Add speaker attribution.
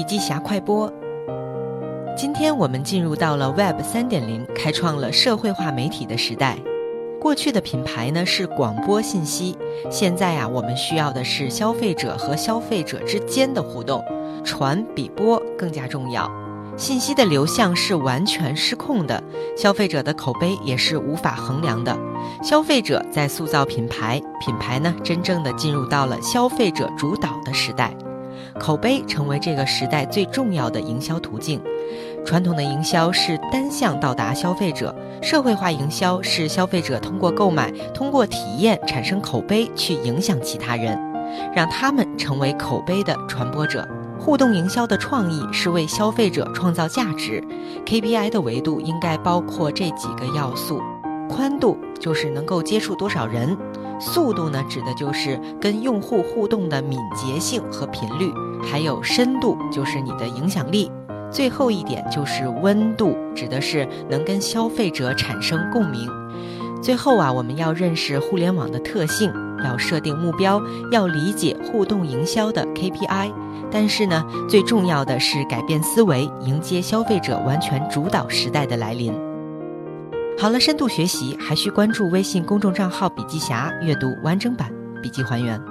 Speaker 1: 笔记侠快播。今天我们进入到了 Web 三点零，开创了社会化媒体的时代。过去的品牌呢是广播信息，现在呀，我们需要的是消费者和消费者之间的互动，传比播更加重要。信息的流向是完全失控的，消费者的口碑也是无法衡量的。消费者在塑造品牌，品牌呢真正的进入到了消费者主导的时代。口碑成为这个时代最重要的营销途径。传统的营销是单向到达消费者，社会化营销是消费者通过购买、通过体验产生口碑，去影响其他人，让他们成为口碑的传播者。互动营销的创意是为消费者创造价值。KPI 的维度应该包括这几个要素：宽度就是能够接触多少人。速度呢，指的就是跟用户互动的敏捷性和频率，还有深度，就是你的影响力。最后一点就是温度，指的是能跟消费者产生共鸣。最后啊，我们要认识互联网的特性，要设定目标，要理解互动营销的 KPI。但是呢，最重要的是改变思维，迎接消费者完全主导时代的来临。好了，深度学习还需关注微信公众账号“笔记侠”，阅读完整版笔记还原。